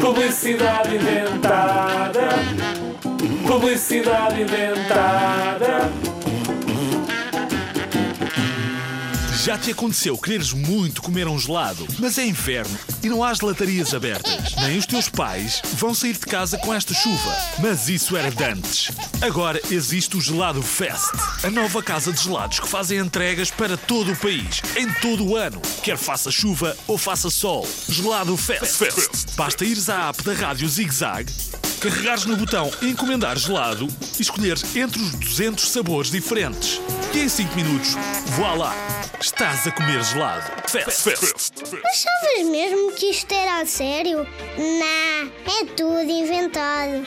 Publicidade inventada. Publicidade inventada. Já te aconteceu quereres muito comer um gelado, mas é inverno e não há gelatarias abertas. Nem os teus pais vão sair de casa com esta chuva. Mas isso era antes. Agora existe o Gelado Fest, a nova casa de gelados que fazem entregas para todo o país, em todo o ano, quer faça chuva ou faça sol. Gelado Fest. Basta ires à app da Rádio Zig Zag carregares no botão Encomendar gelado e escolheres entre os 200 sabores diferentes. E em 5 minutos, voilá, estás a comer gelado. Fest, fest. Achavas mesmo que isto era a sério? Não, é tudo inventado.